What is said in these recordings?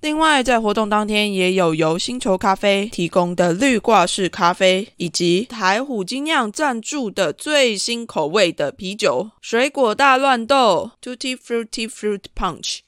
另外，在活动当天也有由星球咖啡提供的绿挂式咖啡，以及台虎精酿赞助的最新口味的啤酒——水果大乱斗 （Tutti Frutti Fruit Punch）。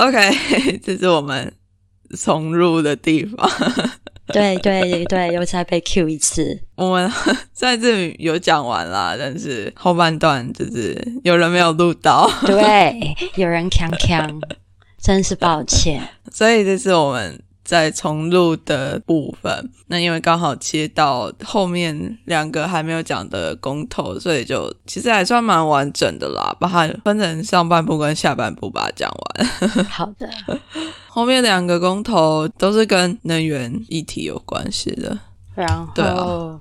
！OK，这是我们重入的地方。对对对，又再被 Q 一次。我们在这里有讲完啦，但是后半段就是有人没有录到。对，有人锵锵，真是抱歉。所以这是我们。在重录的部分，那因为刚好切到后面两个还没有讲的公投，所以就其实还算蛮完整的啦，把它分成上半部跟下半部把它讲完。好的，后面两个公投都是跟能源议题有关系的，然后。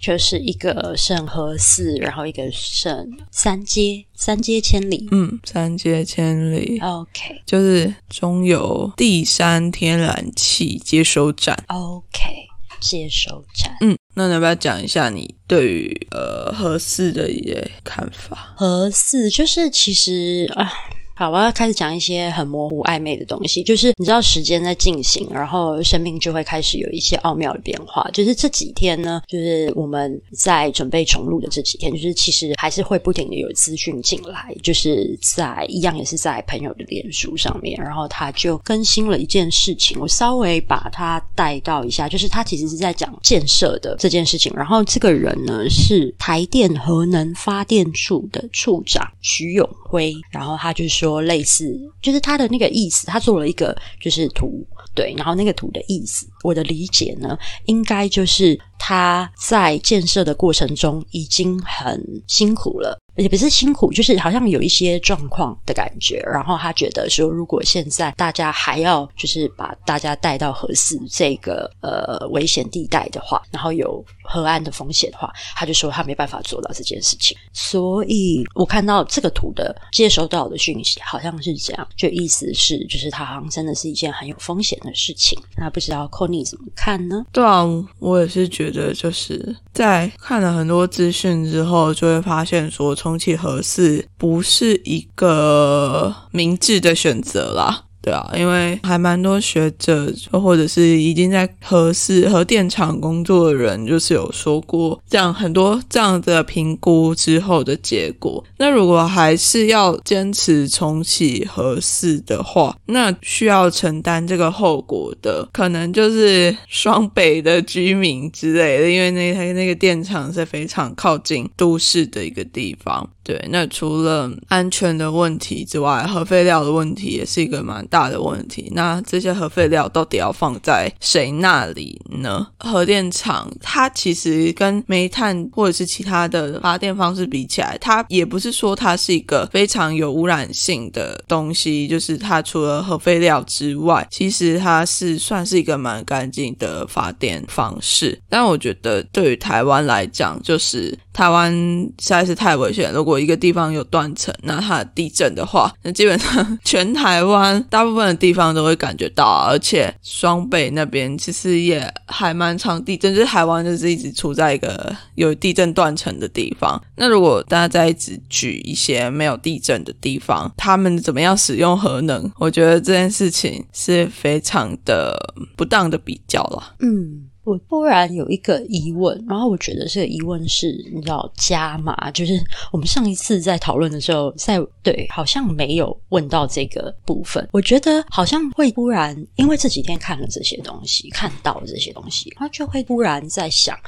就是一个圣何四，然后一个圣三阶，三阶千里。嗯，三阶千里。OK，就是中油第三天然气接收站。OK，接收站。嗯，那你要不要讲一下你对于呃和四的一些看法？和四就是其实啊。好，我要开始讲一些很模糊暧昧的东西。就是你知道时间在进行，然后生命就会开始有一些奥妙的变化。就是这几天呢，就是我们在准备重录的这几天，就是其实还是会不停的有资讯进来。就是在一样也是在朋友的脸书上面，然后他就更新了一件事情，我稍微把它带到一下。就是他其实是在讲建设的这件事情。然后这个人呢是台电核能发电处的处长徐永辉，然后他就说。说类似，就是他的那个意思，他做了一个就是图，对，然后那个图的意思，我的理解呢，应该就是他在建设的过程中已经很辛苦了。也不是辛苦，就是好像有一些状况的感觉。然后他觉得说，如果现在大家还要就是把大家带到核四这个呃危险地带的话，然后有核安的风险的话，他就说他没办法做到这件事情。所以我看到这个图的接收到的讯息好像是这样，就意思是就是他好像真的是一件很有风险的事情。那不知道 c 你怎么看呢？对啊，我也是觉得就是在看了很多资讯之后，就会发现说从。空气合适不是一个明智的选择啦。对啊，因为还蛮多学者或者是已经在核试核电厂工作的人，就是有说过这样很多这样的评估之后的结果。那如果还是要坚持重启核试的话，那需要承担这个后果的，可能就是双北的居民之类的，因为那台那个电厂是非常靠近都市的一个地方。对，那除了安全的问题之外，核废料的问题也是一个蛮大的问题。那这些核废料到底要放在谁那里呢？核电厂它其实跟煤炭或者是其他的发电方式比起来，它也不是说它是一个非常有污染性的东西。就是它除了核废料之外，其实它是算是一个蛮干净的发电方式。但我觉得对于台湾来讲，就是台湾实在是太危险。如果一个地方有断层，那它地震的话，那基本上全台湾大部分的地方都会感觉到，而且双北那边其实也还蛮常地震，就是台湾就是一直处在一个有地震断层的地方。那如果大家再一直举一些没有地震的地方，他们怎么样使用核能？我觉得这件事情是非常的不当的比较了。嗯。我突然有一个疑问，然后我觉得这个疑问是，你知道加码，就是我们上一次在讨论的时候，在对好像没有问到这个部分。我觉得好像会突然，因为这几天看了这些东西，看到这些东西，他就会突然在想。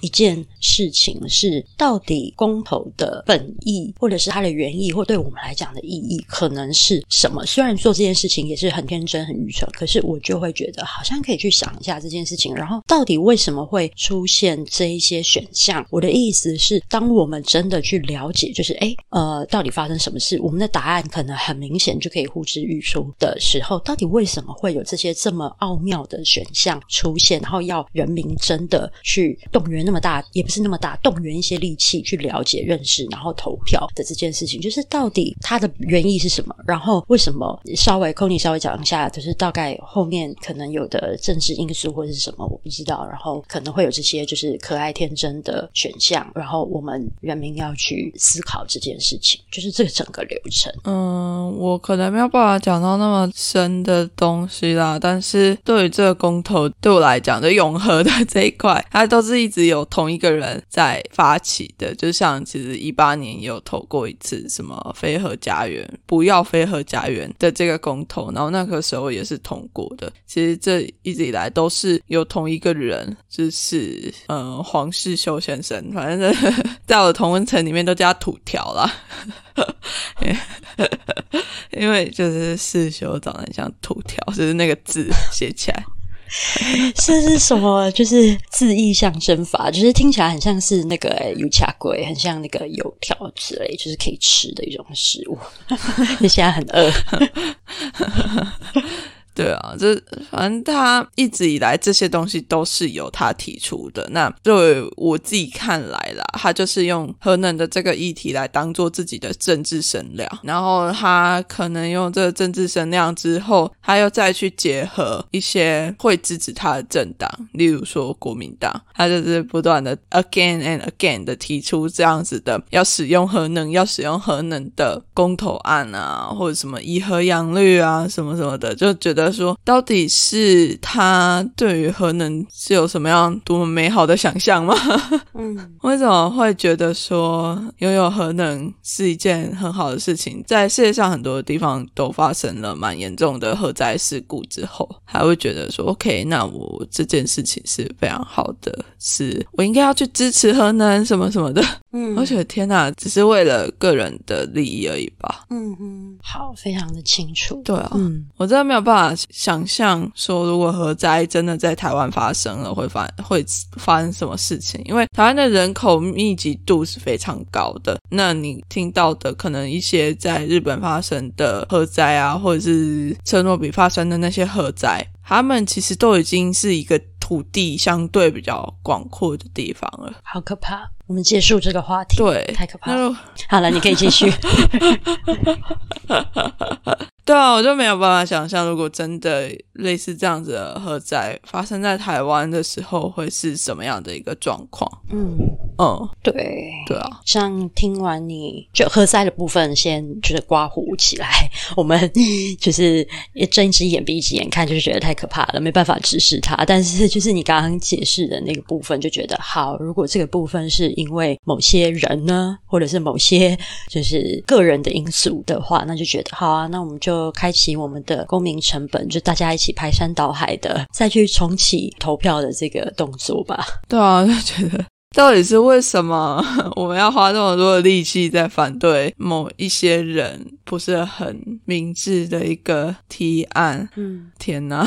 一件事情是，到底公投的本意，或者是它的原意，或对我们来讲的意义，可能是什么？虽然做这件事情也是很天真、很愚蠢，可是我就会觉得，好像可以去想一下这件事情。然后，到底为什么会出现这一些选项？我的意思是，当我们真的去了解，就是哎，呃，到底发生什么事？我们的答案可能很明显，就可以呼之欲出的时候，到底为什么会有这些这么奥妙的选项出现？然后要人民真的去动员？那么大也不是那么大，动员一些力气去了解、认识，然后投票的这件事情，就是到底它的原意是什么？然后为什么稍微 c o n y 稍微讲一下，就是大概后面可能有的政治因素或者是什么，我不知道。然后可能会有这些就是可爱天真的选项，然后我们人民要去思考这件事情，就是这个整个流程。嗯，我可能没有办法讲到那么深的东西啦，但是对于这个公投，对我来讲，就永和的这一块，它都是一直有。同一个人在发起的，就像其实一八年有投过一次什么飞鹤家园不要飞鹤家园的这个公投，然后那个时候也是通过的。其实这一直以来都是有同一个人，就是嗯黄世修先生，反正 在我的同温层里面都叫土条啦，因为就是世修长得很像土条，就是那个字写起来。这是什么？就是字意象征法，就是听起来很像是那个油卡龟，很像那个油条之类，就是可以吃的一种食物。你 现在很饿。对啊，这反正他一直以来这些东西都是由他提出的。那对我自己看来啦，他就是用核能的这个议题来当做自己的政治声量，然后他可能用这个政治声量之后，他又再去结合一些会支持他的政党，例如说国民党，他就是不断的 again and again 的提出这样子的要使用核能、要使用核能的公投案啊，或者什么以核养绿啊，什么什么的，就觉得。说到底是他对于核能是有什么样多么美好的想象吗？嗯，为什么会觉得说拥有核能是一件很好的事情？在世界上很多地方都发生了蛮严重的核灾事故之后，还会觉得说 OK，那我这件事情是非常好的，是我应该要去支持核能什么什么的。嗯，我觉得天哪，只是为了个人的利益而已吧。嗯嗯，好，非常的清楚。对啊，嗯，我真的没有办法想象说，如果核灾真的在台湾发生了，会发会发生什么事情？因为台湾的人口密集度是非常高的。那你听到的可能一些在日本发生的核灾啊，或者是车诺比发生的那些核灾，他们其实都已经是一个土地相对比较广阔的地方了。好可怕。我们结束这个话题，对，太可怕了。好了，你可以继续。对啊，我就没有办法想象，如果真的类似这样子的核灾发生在台湾的时候，会是什么样的一个状况？嗯嗯，对对啊，像听完你就喝塞的部分，先就是刮胡起来，我们就是睁一只眼闭一只眼看，就是觉得太可怕了，没办法直视它。但是就是你刚刚解释的那个部分，就觉得好。如果这个部分是因为某些人呢，或者是某些 就是个人的因素的话，那就觉得好啊。那我们就开启我们的公民成本，就大家一起排山倒海的再去重启投票的这个动作吧。对啊，就觉得到底是为什么 我们要花这么多的力气在反对某一些人不是很明智的一个提案？嗯，天哪，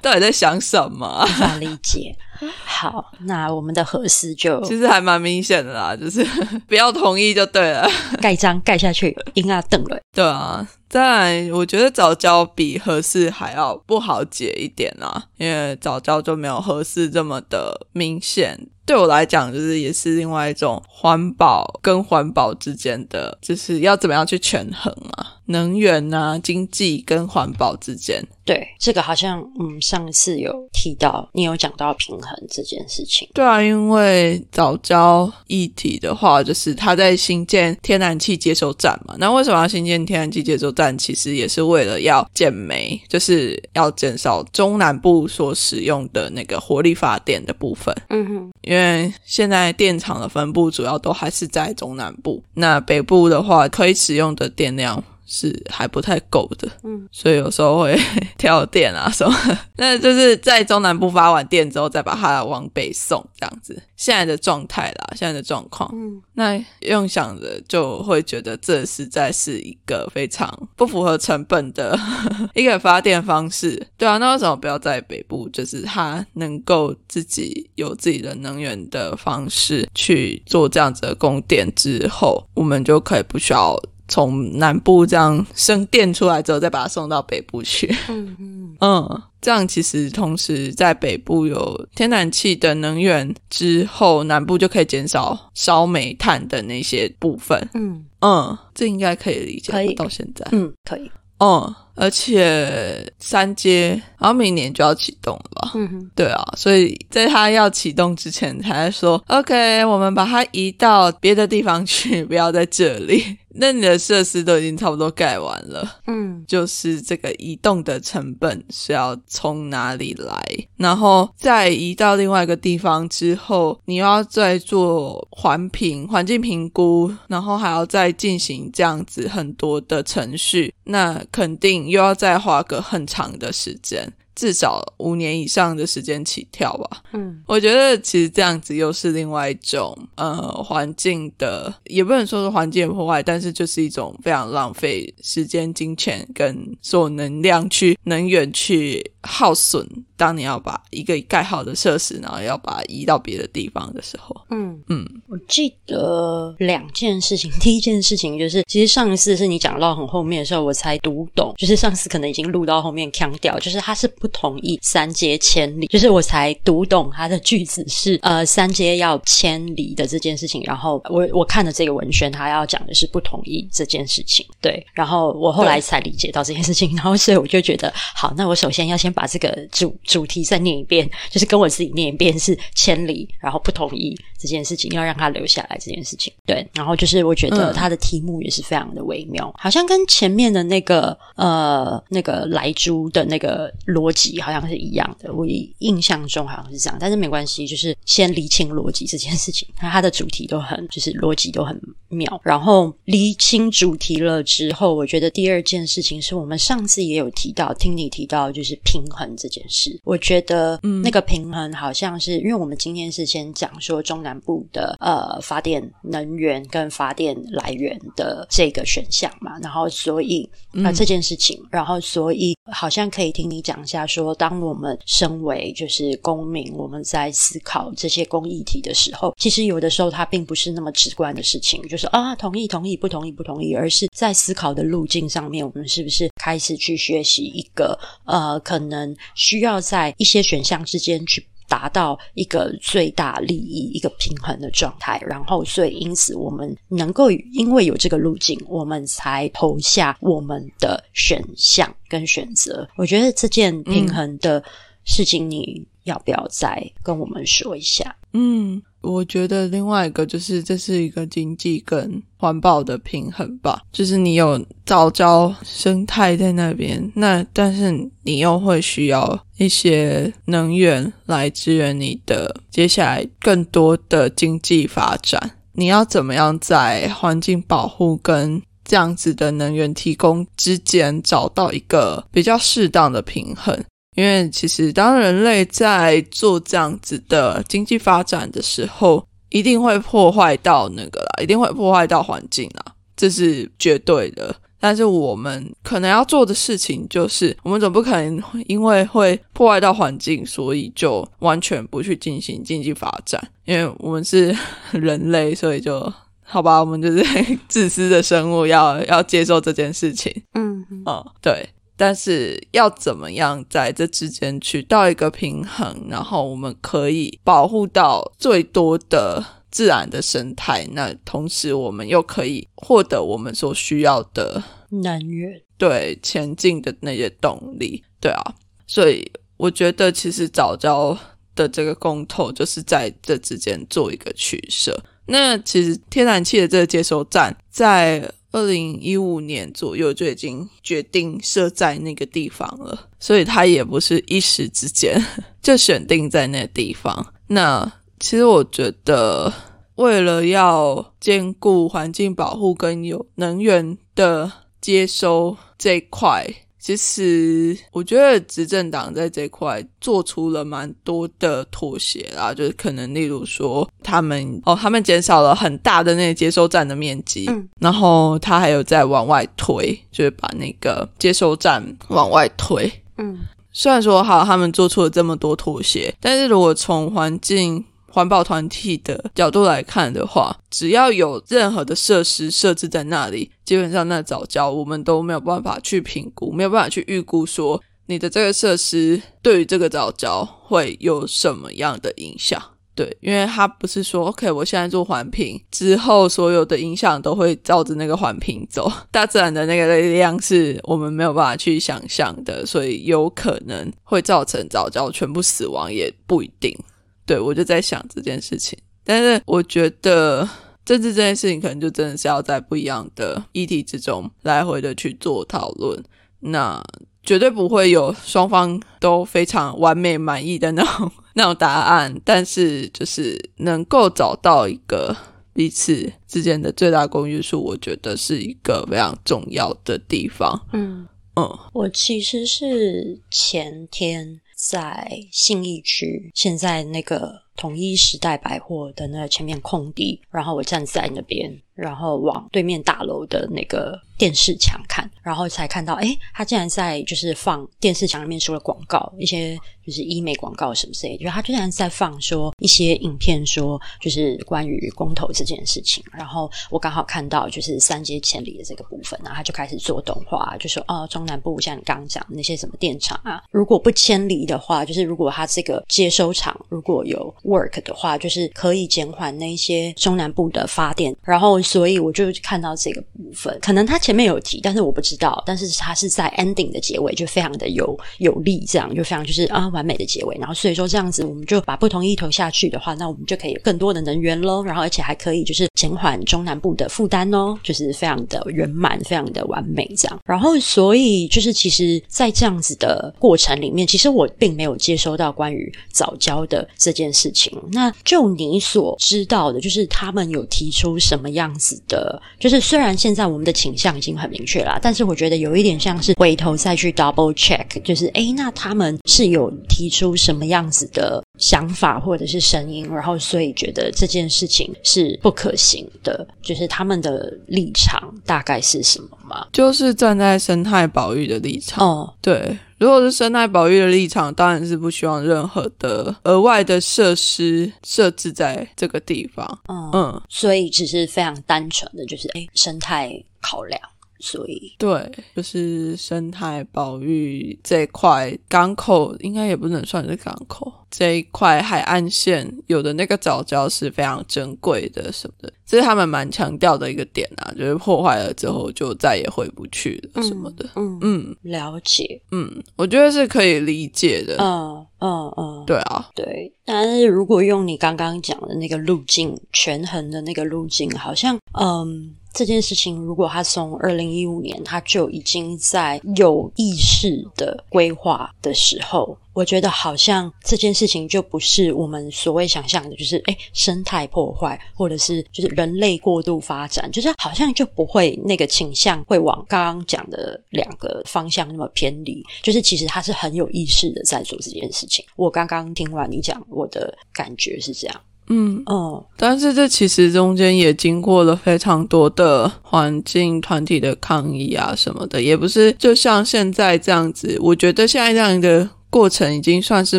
到底在想什么？无法理解。好，那我们的合适就其实还蛮明显的啦，就是 不要同意就对了。盖章盖下去，应啊瞪了。对啊，再来，我觉得早教比合适还要不好解一点啊，因为早教就没有合适这么的明显。对我来讲，就是也是另外一种环保跟环保之间的，就是要怎么样去权衡啊，能源啊、经济跟环保之间。对，这个好像嗯，上次有提到，你有讲到平衡这件事情。对啊，因为早教议题的话，就是它在新建天然气接收站嘛。那为什么要新建天然气接收站？其实也是为了要减煤，就是要减少中南部所使用的那个火力发电的部分。嗯哼，因为现在电厂的分布主要都还是在中南部，那北部的话可以使用的电量。是还不太够的，嗯，所以有时候会 跳电啊什么，那就是在中南部发完电之后，再把它往北送这样子。现在的状态啦，现在的状况，嗯，那用想着就会觉得这实在是一个非常不符合成本的 一个发电方式。对啊，那为什么不要在北部，就是它能够自己有自己的能源的方式去做这样子的供电之后，我们就可以不需要。从南部这样生电出来之后，再把它送到北部去。嗯嗯嗯，这样其实同时在北部有天然气的能源之后，南部就可以减少烧煤炭的那些部分。嗯嗯，这应该可以理解。可以到现在，嗯，可以。嗯，而且三阶，然后明年就要启动了吧？嗯哼，对啊，所以在它要启动之前，才说 OK，我们把它移到别的地方去，不要在这里。那你的设施都已经差不多盖完了，嗯就是这个移动的成本是要从哪里来？然后再移到另外一个地方之后，你又要再做环评、环境评估，然后还要再进行这样子很多的程序，那肯定又要再花个很长的时间。至少五年以上的时间起跳吧。嗯我觉得其实这样子又是另外一种呃环境的，也不能说是环境的破坏，但是就是一种非常浪费时间、金钱跟所有能量去能源去耗损。当你要把一个盖好的设施，然后要把它移到别的地方的时候，嗯嗯，我记得两件事情。第一件事情就是，其实上一次是你讲到很后面的时候，我才读懂，就是上次可能已经录到后面腔调，就是他是不同意三阶千里，就是我才读懂他的句子是呃三阶要千里的这件事情。然后我我看的这个文宣，他要讲的是不同意这件事情，对。然后我后来才理解到这件事情，然后所以我就觉得好，那我首先要先把这个主主题再念一遍，就是跟我自己念一遍是千里，然后不同意。这件事情，要让他留下来这件事情。对，然后就是我觉得嗯。他的题目也是非常的微妙，好像跟前面的那个呃那个莱猪的那个逻辑好像是一样的，我印象中好像是这样，但是没关系，就是先厘清逻辑这件事情，那它的主题都很就是逻辑都很妙，然后厘清主题了之后，我觉得第二件事情是我们上次也有提到，听你提到就是平衡这件事，我觉得那个平衡好像是因为我们今天是先讲说中南部的呃发电能源跟发电来源的这个选项嘛，然后所以啊、呃这件事情，然后所以好像可以听你讲一下说，当我们身为就是公民，我们在思考这些公益题的时候，其实有的时候它并不是那么直观的事情，就是啊同意同意不同意不同意，而是在思考的路径上面，我们是不是开始去学习一个呃可能需要在一些选项之间去。达到一个最大利益、一个平衡的状态，然后所以因此我们能够因为有这个路径，我们才投下我们的选项跟选择。我觉得这件平衡的事情，你要不要再跟我们说一下？嗯，我觉得另外一个就是这是一个经济跟环保的平衡吧，就是你有早教生态在那边，那但是你又会需要一些能源来支援你的接下来更多的经济发展。你要怎么样在环境保护跟这样子的能源提供之间找到一个比较适当的平衡？因为其实当人类在做这样子的经济发展的时候，一定会破坏到那个啦，一定会破坏到环境啦，这是绝对的。但是我们可能要做的事情就是，我们总不可能因为会破坏到环境，所以就完全不去进行经济发展。因为我们是人类，所以就好吧，我们就是 自私的生物，要要接受这件事情。嗯嗯，对。但是要怎么样在这之间取到一个平衡，然后我们可以保护到最多的自然的生态，那同时我们又可以获得我们所需要的能源，对前进的那些动力，对啊，所以我觉得其实早教的这个公投就是在这之间做一个取舍。那其实天然气的这个接收站在。二零一五年左右就已经决定设在那个地方了，所以他也不是一时之间 就选定在那个地方。那其实我觉得，为了要兼顾环境保护跟有能源的接收这块。其实我觉得执政党在这块做出了蛮多的妥协啦，就是可能例如说他们哦，他们减少了很大的那个接收站的面积，嗯，然后他还有在往外推，就是把那个接收站往外推，嗯，虽然说好他们做出了这么多妥协，但是如果从环境。环保团体的角度来看的话，只要有任何的设施设置在那里，基本上那早教我们都没有办法去评估，没有办法去预估说你的这个设施对于这个早教会有什么样的影响。对，因为它不是说 OK，我现在做环评之后，所有的影响都会照着那个环评走。大自然的那个力量是我们没有办法去想象的，所以有可能会造成早教全部死亡，也不一定。对，我就在想这件事情，但是我觉得政治这件事情可能就真的是要在不一样的议题之中来回的去做讨论，那绝对不会有双方都非常完美满意的那种 那种答案，但是就是能够找到一个彼此之间的最大公约数，我觉得是一个非常重要的地方。嗯嗯，我其实是前天。在信义区，现在那个统一时代百货的那前面空地，然后我站在那边，然后往对面大楼的那个电视墙看，然后才看到，哎，他竟然在就是放电视墙里面说了广告，一些。就是医美广告什么之类，就是他居然在放说一些影片，说就是关于公投这件事情。然后我刚好看到就是三阶千里的这个部分，然后他就开始做动画，就说哦，中南部像你刚刚讲那些什么电厂啊，如果不迁离的话，就是如果他这个接收厂如果有 work 的话，就是可以减缓那一些中南部的发电。然后所以我就看到这个部分，可能他前面有提，但是我不知道，但是他是在 ending 的结尾就非常的有有力，这样就非常就是啊。完美的结尾，然后所以说这样子，我们就把不同意投下去的话，那我们就可以有更多的能源喽，然后而且还可以就是减缓中南部的负担哦，就是非常的圆满，非常的完美这样。然后所以就是其实，在这样子的过程里面，其实我并没有接收到关于早教的这件事情。那就你所知道的，就是他们有提出什么样子的？就是虽然现在我们的倾向已经很明确啦，但是我觉得有一点像是回头再去 double check，就是诶，那他们是有。提出什么样子的想法或者是声音，然后所以觉得这件事情是不可行的，就是他们的立场大概是什么吗？就是站在生态保育的立场。哦，对，如果是生态保育的立场，当然是不希望任何的额外的设施设置在这个地方。嗯嗯，所以只是非常单纯的就是，哎，生态考量。所以对，就是生态保育这一块港口，应该也不能算是港口这一块海岸线，有的那个藻礁是非常珍贵的什么的，这是他们蛮强调的一个点啊，就是破坏了之后就再也回不去了什么的。嗯嗯了解，嗯，我觉得是可以理解的。嗯嗯嗯，对啊，对。但是如果用你刚刚讲的那个路径，权衡的那个路径，好像嗯。这件事情，如果他从二零一五年他就已经在有意识的规划的时候，我觉得好像这件事情就不是我们所谓想象的，就是诶生态破坏，或者是就是人类过度发展，就是好像就不会那个倾向会往刚刚讲的两个方向那么偏离。就是其实他是很有意识的在做这件事情。我刚刚听完你讲，我的感觉是这样。嗯哦，但是这其实中间也经过了非常多的环境团体的抗议啊什么的，也不是就像现在这样子。我觉得现在这样的过程已经算是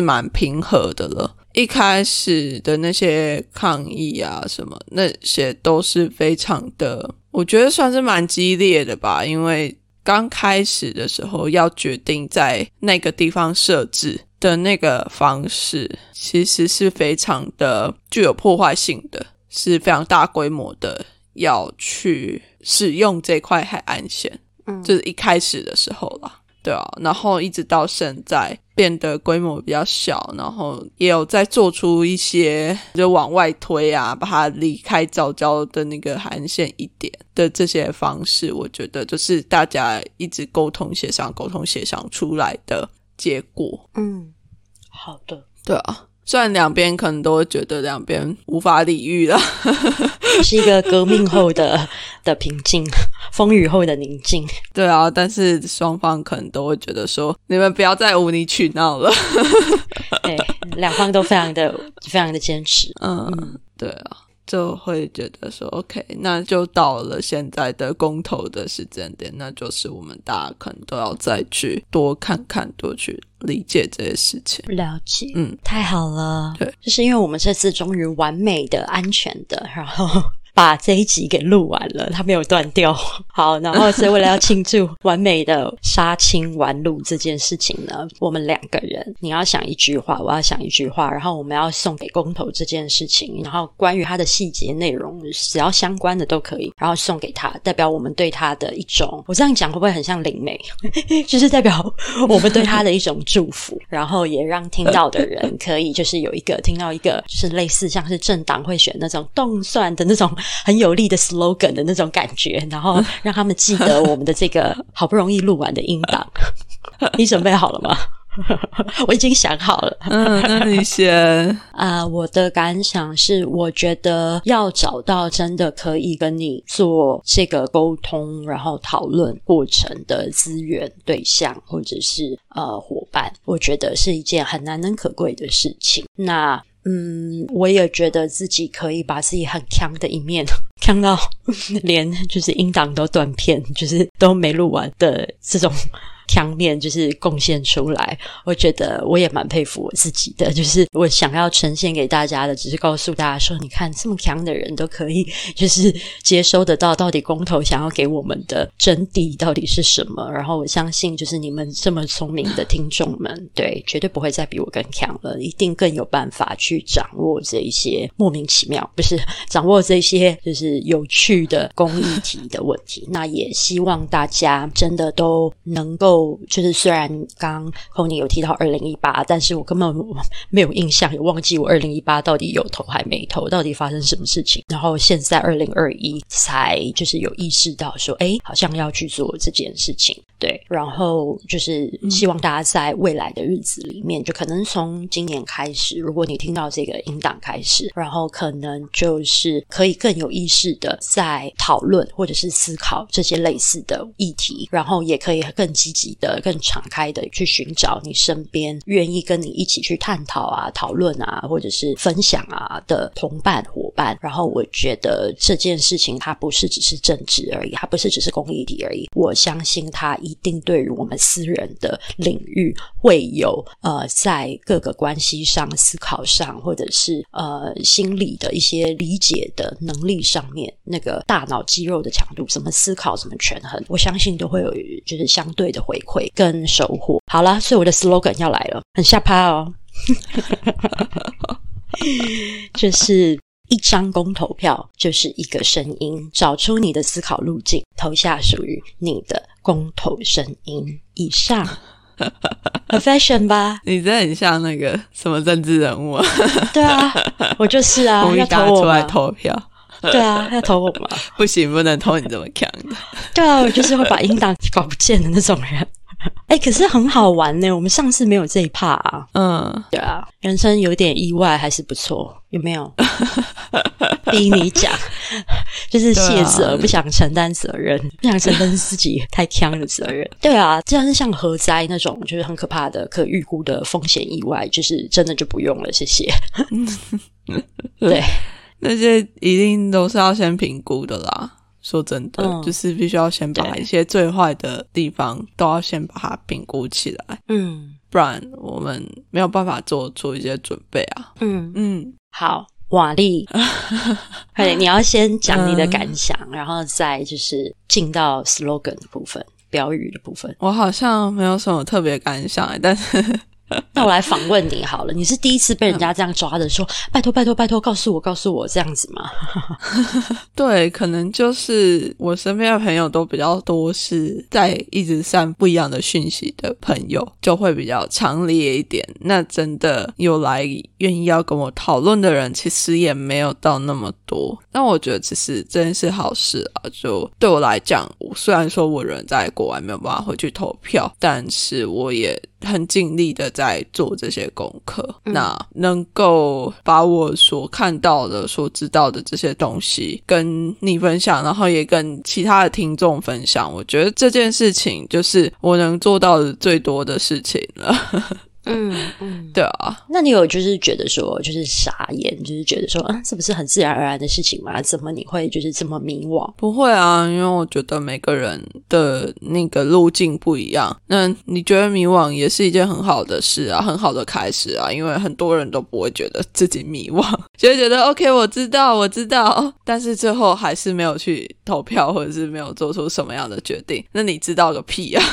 蛮平和的了。一开始的那些抗议啊什么那些都是非常的，我觉得算是蛮激烈的吧。因为刚开始的时候要决定在那个地方设置。的那个方式其实是非常的具有破坏性的，是非常大规模的要去使用这块海岸线，嗯，就是一开始的时候啦，对啊，然后一直到现在变得规模比较小，然后也有在做出一些就往外推啊，把它离开早教的那个海岸线一点的这些方式，我觉得就是大家一直沟通协商、沟通协商出来的结果，嗯。好的，对啊，虽然两边可能都会觉得两边无法理喻了，是一个革命后的的平静，风雨后的宁静。对啊，但是双方可能都会觉得说，你们不要再无理取闹了。对，两方都非常的非常的坚持。嗯，对啊。就会觉得说，OK，那就到了现在的公投的时间点，那就是我们大家可能都要再去多看看，多去理解这些事情。了解，嗯，太好了。对，就是因为我们这次终于完美的、安全的，然后。把这一集给录完了，它没有断掉。好，然后是为了要庆祝完美的杀青完录这件事情呢，我们两个人，你要想一句话，我要想一句话，然后我们要送给公投这件事情，然后关于它的细节内容，只要相关的都可以，然后送给他，代表我们对他的一种，我这样讲会不会很像灵媒？就是代表我们对他的一种祝福，然后也让听到的人可以就是有一个听到一个，就是类似像是政党会选那种动算的那种。很有力的 slogan 的那种感觉，然后 让他们记得我们的这个好不容易录完的音档。你准备好了吗？我已经想好了。嗯，那你先啊。我的感想是，我觉得要找到真的可以跟你做这个沟通，然后讨论过程的资源对象或者是呃伙伴，我觉得是一件很难能可贵的事情。那。嗯，我也觉得自己可以把自己很强的一面 强到 连就是音档都断片，就是都没录完的这种。强面就是贡献出来，我觉得我也蛮佩服我自己的。就是我想要呈现给大家的，只是告诉大家说，你看这么强的人都可以，就是接收得到到底公投想要给我们的真谛到底是什么。然后我相信，就是你们这么聪明的听众们，对，绝对不会再比我更强了，一定更有办法去掌握这一些莫名其妙，不是掌握这些就是有趣的公益题的问题。那也希望大家真的都能够。就是虽然刚 Pony 有提到二零一八，但是我根本没有印象，也忘记我二零一八到底有投还没投，到底发生什么事情。然后现在二零二一才就是有意识到说，哎，好像要去做这件事情。对，然后就是希望大家在未来的日子里面，就可能从今年开始，如果你听到这个音档开始，然后可能就是可以更有意识的在讨论或者是思考这些类似的议题，然后也可以更积极。的更敞开的去寻找你身边愿意跟你一起去探讨啊、讨论啊，或者是分享啊的同伴伙伴。然后我觉得这件事情它不是只是政治而已，它不是只是公益体而已。我相信它一定对于我们私人的领域会有呃，在各个关系上、思考上，或者是呃心理的一些理解的能力上面，那个大脑肌肉的强度，怎么思考，怎么权衡，我相信都会有就是相对的回馈跟收获。好啦，所以我的 slogan 要来了，很下趴哦。就是一张公投票，就是一个声音，找出你的思考路径，投下属于你的公投声音。以上，很 fashion 吧？你真的很像那个什么政治人物啊？对啊，我就是啊，要投我出来投票。对啊，要投我吗？不行，不能投你这么强的。对啊，我就是会把音档搞不见的那种人。哎，可是很好玩呢。我们上次没有这一趴啊。嗯，对啊，人生有点意外还是不错，有没有？逼你讲，就是卸责，不想承担责任，不想承担自己太强的责任。对啊，这样是像核灾那种，就是很可怕的、可预估的风险意外，就是真的就不用了。谢谢。对。那些一定都是要先评估的啦。说真的，就是必须要先把一些最坏的地方都要先把它评估起来。嗯，不然我们没有办法做出一些准备啊。嗯嗯，好，瓦力，快点，你要先讲你的感想，然后再就是进到 slogan 的部分，标语的部分。我好像没有什么特别感想，但是。那我来访问你好了，你是第一次被人家这样抓的，说拜托拜托拜托，告诉我告诉我这样子吗？对，可能就是我身边的朋友都比较多，是在一直散不一样的讯息的朋友，就会比较强烈一点。那真的有来愿意要跟我讨论的人，其实也没有到那么多。但我觉得其实真是好事啊！就对我来讲，虽然说我人在国外没有办法回去投票，但是我也。很尽力的在做这些功课，那能够把我所看到的、所知道的这些东西跟你分享，然后也跟其他的听众分享，我觉得这件事情就是我能做到的最多的事情了。嗯嗯，对啊，那你有就是觉得说就是傻眼，就是觉得说啊，这不是很自然而然的事情吗？怎么你会就是这么迷惘？不会啊，因为我觉得每个人的那个路径不一样。那你觉得迷惘也是一件很好的事啊，很好的开始啊，因为很多人都不会觉得自己迷惘，就会觉得 OK，我知道，我知道，但是最后还是没有去投票，或者是没有做出什么样的决定。那你知道个屁啊！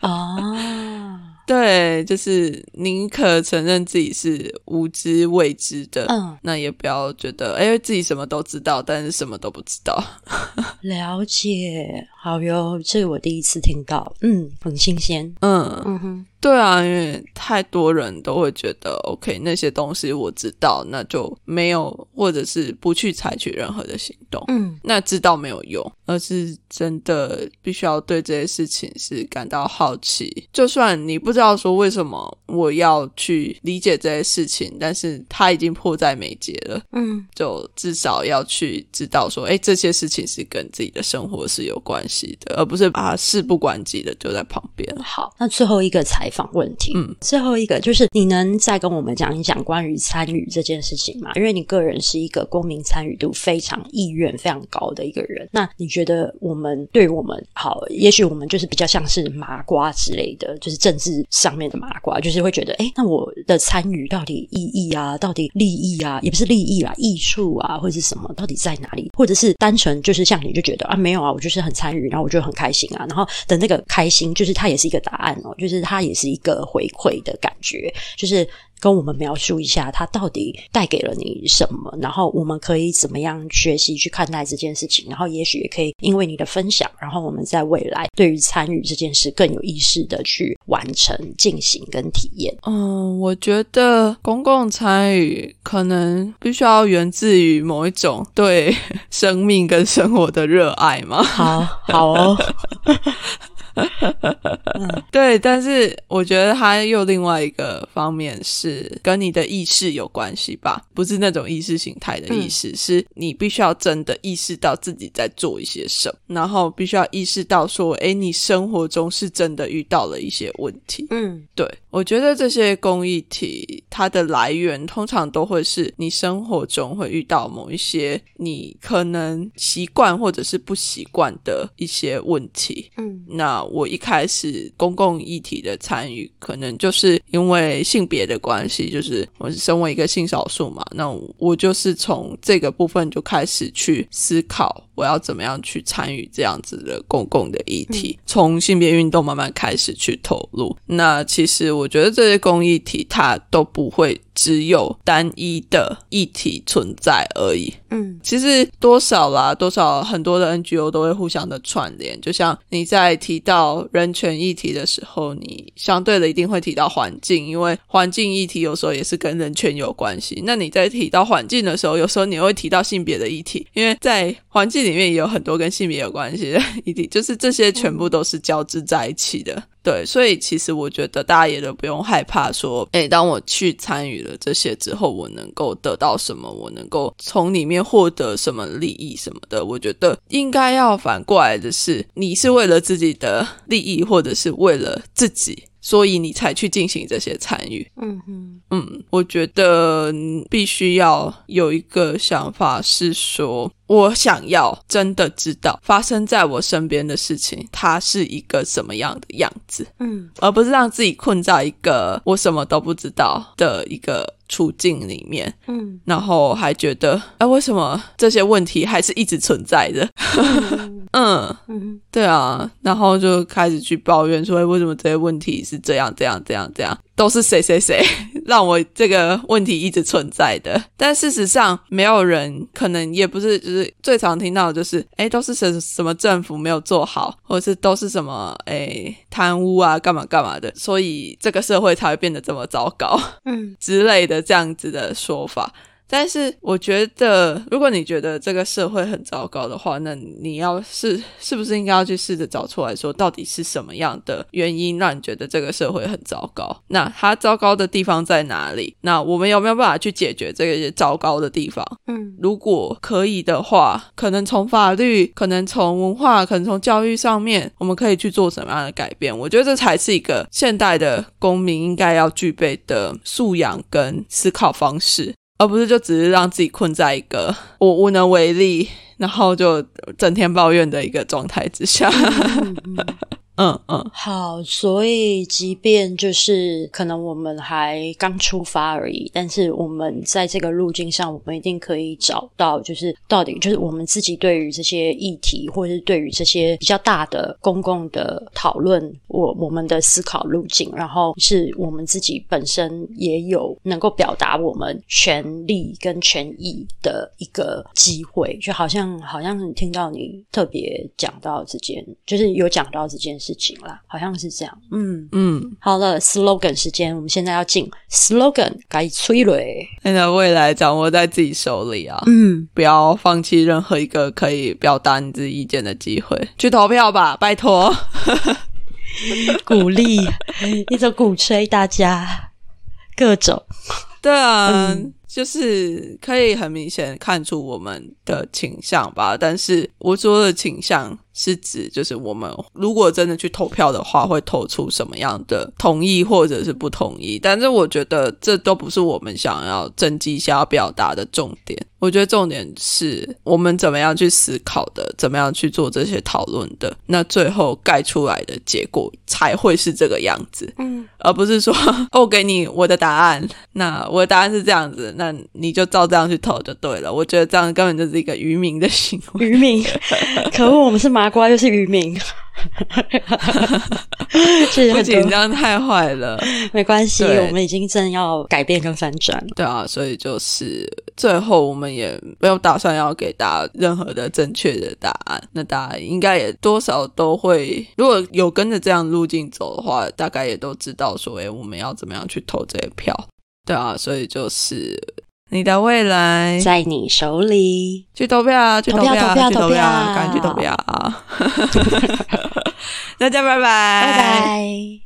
啊。对，就是宁可承认自己是无知未知的，嗯，那也不要觉得哎，自己什么都知道，但是什么都不知道。了解，好哟，这个我第一次听到，嗯，很新鲜，嗯。嗯哼。对啊，因为太多人都会觉得，OK，那些东西我知道，那就没有，或者是不去采取任何的行动。嗯，那知道没有用，而是真的必须要对这些事情是感到好奇。就算你不知道说为什么我要去理解这些事情，但是它已经迫在眉睫了。嗯，就至少要去知道说，哎，这些事情是跟自己的生活是有关系的，而不是把它事不关己的丢在旁边。好，那最后一个采。访问题，嗯，最后一个就是你能再跟我们讲一讲关于参与这件事情吗？因为你个人是一个公民参与度非常意愿非常高的一个人，那你觉得我们对我们好？也许我们就是比较像是麻瓜之类的，就是政治上面的麻瓜，就是会觉得，哎，那我的参与到底意义啊，到底利益啊，也不是利益啦，益处啊，或者是什么，到底在哪里？或者是单纯就是像你就觉得啊，没有啊，我就是很参与，然后我就很开心啊，然后的那个开心，就是它也是一个答案哦，就是它也是。一个回馈的感觉，就是跟我们描述一下，它到底带给了你什么，然后我们可以怎么样学习去看待这件事情，然后也许也可以因为你的分享，然后我们在未来对于参与这件事更有意识的去完成、进行跟体验。嗯，我觉得公共参与可能必须要源自于某一种对生命跟生活的热爱嘛。好好哦。对，但是我觉得它又另外一个方面是跟你的意识有关系吧，不是那种意识形态的意识，是你必须要真的意识到自己在做一些什么，然后必须要意识到说，哎，你生活中是真的遇到了一些问题。嗯，对，我觉得这些公益体它的来源通常都会是你生活中会遇到某一些你可能习惯或者是不习惯的一些问题。嗯那我一开始公共议题的参与，可能就是因为性别的关系，就是我是身为一个性少数嘛，那我就是从这个部分就开始去思考，我要怎么样去参与这样子的公共的议题，从性别运动慢慢开始去投入。那其实我觉得这些公益体它都不会只有单一的议题存在而已，嗯其实多少啦，多少很多的 NGO 都会互相的串联。就像你在提到人权议题的时候，你相对的一定会提到环境，因为环境议题有时候也是跟人权有关系。那你在提到环境的时候，有时候你会提到性别的议题，因为在环境里面也有很多跟性别有关系的 一定，就是这些全部都是交织在一起的。对，所以其实我觉得大家也都不用害怕说，诶，当我去参与了这些之后，我能够得到什么？我能够从里面获得什么利益什么的？我觉得应该要反过来的是，你是为了自己的利益，或者是为了自己。所以你才去进行这些参与，嗯哼。嗯，我觉得嗯必须要有一个想法是说，我想要真的知道发生在我身边的事情，它是一个什么样的样子，嗯。而不是让自己困在一个我什么都不知道的一个处境里面，嗯。然后还觉得，哎，为什么这些问题还是一直存在的？嗯，嗯对啊，然后就开始去抱怨说，哎为什么这些问题是这样、这样、这样、这样，都是谁谁谁 让我这个问题一直存在的？但事实上，没有人可能也不是，就是最常听到的就是，哎，都是什什么政府没有做好，或者是都是什么哎贪污啊，干嘛干嘛的，所以这个社会才会变得这么糟糕。嗯 之类的这样子的说法。但是我觉得，如果你觉得这个社会很糟糕的话，那你要是是不是应该要去试着找出来说，到底是什么样的原因让你觉得这个社会很糟糕？那它糟糕的地方在哪里？那我们有没有办法去解决这个糟糕的地方？嗯如果可以的话，可能从法律，可能从文化，可能从教育上面，我们可以去做什么样的改变？我觉得这才是一个现代的公民应该要具备的素养跟思考方式，而不是就只是让自己困在一个我无能为力，然后就整天抱怨的一个状态之下。嗯嗯。好，所以即便就是可能我们还刚出发而已，但是我们在这个路径上，我们一定可以找到，就是到底就是我们自己对于这些议题，或者是对于这些比较大的公共的讨论，我我们的思考路径，然后是我们自己本身也有能够表达我们权利跟权益的一个机会，就好像好像听到你特别讲到这件，就是有讲到这件事情啦，好像是这样。嗯，嗯，好了，slogan 时间，我们现在要进 slogan 该催了。现在未来掌握在自己手里啊。嗯，不要放弃任何一个可以表达你自己意见的机会，去投票吧，拜托。鼓励，一直鼓吹大家各种。对啊，嗯就是可以很明显看出我们的倾向吧。但是我说的倾向是指，就是我们如果真的去投票的话，会投出什么样的同意或者是不同意。但是我觉得这都不是我们想要征集想要表达的重点。我觉得重点是我们怎么样去思考的，怎么样去做这些讨论的，那最后盖出来的结果才会是这个样子。嗯而不是说 哦我给你我的答案，那我的答案是这样子，那你就照这样去投就对了。我觉得这样根本就是一个愚民的行为。愚民，可恶，我们是麻瓜又 是渔民，是不仅很多这样太坏了，没关系，我们已经正要改变跟翻转了。对啊，所以就是最后我们也没有打算要给大家任何的正确的答案。那大家应该也多少都会，如果有跟着这样路径走的话，大概也都知道说，诶，我们要怎么样去投这些票。对啊，所以就是你的未来在你手里，去投票啊，去投票去投投票投票啊，赶紧去投票啊！大家拜拜，拜拜。